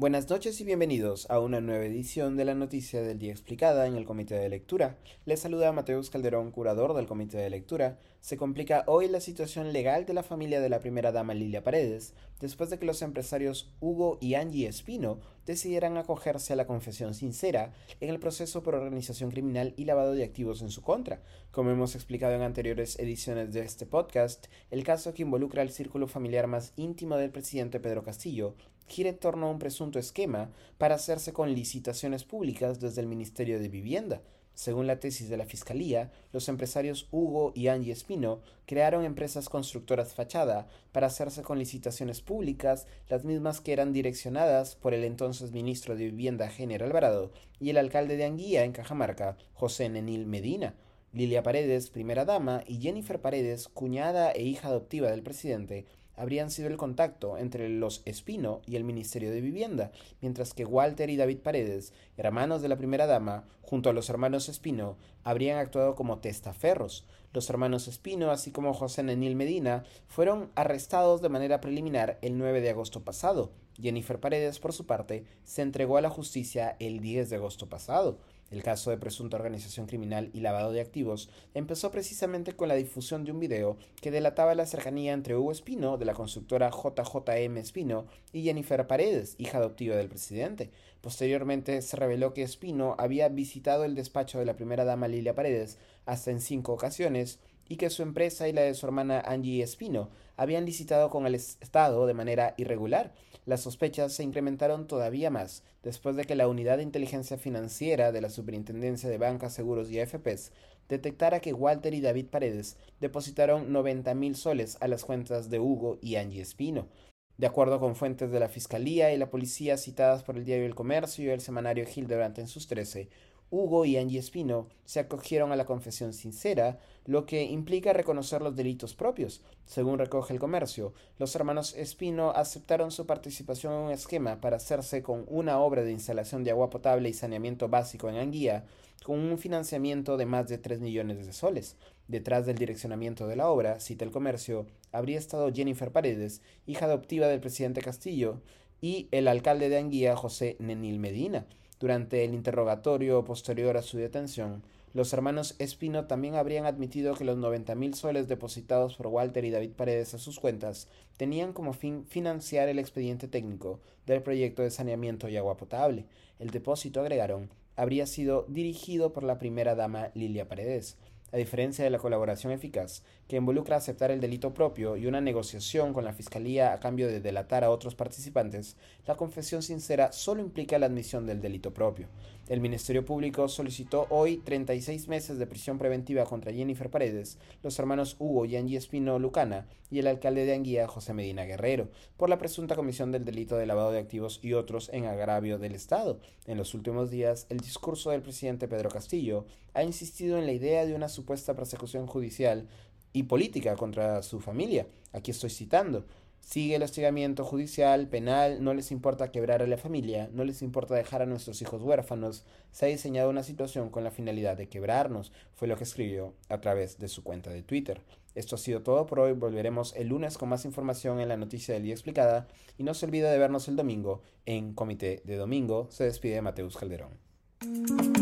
Buenas noches y bienvenidos a una nueva edición de la Noticia del Día Explicada en el Comité de Lectura. Les saluda Mateus Calderón, curador del Comité de Lectura. Se complica hoy la situación legal de la familia de la primera dama Lilia Paredes, después de que los empresarios Hugo y Angie Espino decidieran acogerse a la confesión sincera en el proceso por organización criminal y lavado de activos en su contra. Como hemos explicado en anteriores ediciones de este podcast, el caso que involucra al círculo familiar más íntimo del presidente Pedro Castillo gira en torno a un presunto esquema para hacerse con licitaciones públicas desde el Ministerio de Vivienda. Según la tesis de la Fiscalía, los empresarios Hugo y Angie Espino crearon empresas constructoras fachada para hacerse con licitaciones públicas, las mismas que eran direccionadas por el entonces ministro de Vivienda General Alvarado y el alcalde de Anguía en Cajamarca, José Nenil Medina. Lilia Paredes, primera dama, y Jennifer Paredes, cuñada e hija adoptiva del presidente, habrían sido el contacto entre los Espino y el Ministerio de Vivienda, mientras que Walter y David Paredes, hermanos de la primera dama, junto a los hermanos Espino, habrían actuado como testaferros. Los hermanos Espino, así como José Nenil Medina, fueron arrestados de manera preliminar el 9 de agosto pasado. Jennifer Paredes, por su parte, se entregó a la justicia el 10 de agosto pasado. El caso de presunta organización criminal y lavado de activos empezó precisamente con la difusión de un video que delataba la cercanía entre Hugo Espino, de la constructora JJM Espino, y Jennifer Paredes, hija adoptiva del presidente. Posteriormente se reveló que Espino había visitado el despacho de la primera dama Lilia Paredes hasta en cinco ocasiones y que su empresa y la de su hermana Angie Espino habían licitado con el Estado de manera irregular. Las sospechas se incrementaron todavía más después de que la Unidad de Inteligencia Financiera de la Superintendencia de Bancas, Seguros y AFPs detectara que Walter y David Paredes depositaron 90 mil soles a las cuentas de Hugo y Angie Espino. De acuerdo con fuentes de la Fiscalía y la Policía citadas por el diario El Comercio y el semanario Hildebrand en sus 13, Hugo y Angie Espino se acogieron a la confesión sincera, lo que implica reconocer los delitos propios. Según recoge el comercio, los hermanos Espino aceptaron su participación en un esquema para hacerse con una obra de instalación de agua potable y saneamiento básico en Anguía, con un financiamiento de más de 3 millones de soles. Detrás del direccionamiento de la obra, cita el comercio, habría estado Jennifer Paredes, hija adoptiva del presidente Castillo, y el alcalde de Anguía, José Nenil Medina. Durante el interrogatorio posterior a su detención, los hermanos Espino también habrían admitido que los 90 mil soles depositados por Walter y David Paredes a sus cuentas tenían como fin financiar el expediente técnico del proyecto de saneamiento y agua potable. El depósito, agregaron, habría sido dirigido por la primera dama Lilia Paredes. A diferencia de la colaboración eficaz, que involucra aceptar el delito propio y una negociación con la Fiscalía a cambio de delatar a otros participantes, la confesión sincera solo implica la admisión del delito propio. El Ministerio Público solicitó hoy 36 meses de prisión preventiva contra Jennifer Paredes, los hermanos Hugo y Angie Espino Lucana y el alcalde de Anguía, José Medina Guerrero, por la presunta comisión del delito de lavado de activos y otros en agravio del Estado. En los últimos días, el discurso del presidente Pedro Castillo ha insistido en la idea de una supuesta persecución judicial y política contra su familia. Aquí estoy citando. Sigue el hostigamiento judicial, penal, no les importa quebrar a la familia, no les importa dejar a nuestros hijos huérfanos. Se ha diseñado una situación con la finalidad de quebrarnos, fue lo que escribió a través de su cuenta de Twitter. Esto ha sido todo por hoy, volveremos el lunes con más información en la noticia del día explicada y no se olvide de vernos el domingo en Comité de Domingo. Se despide Mateus Calderón.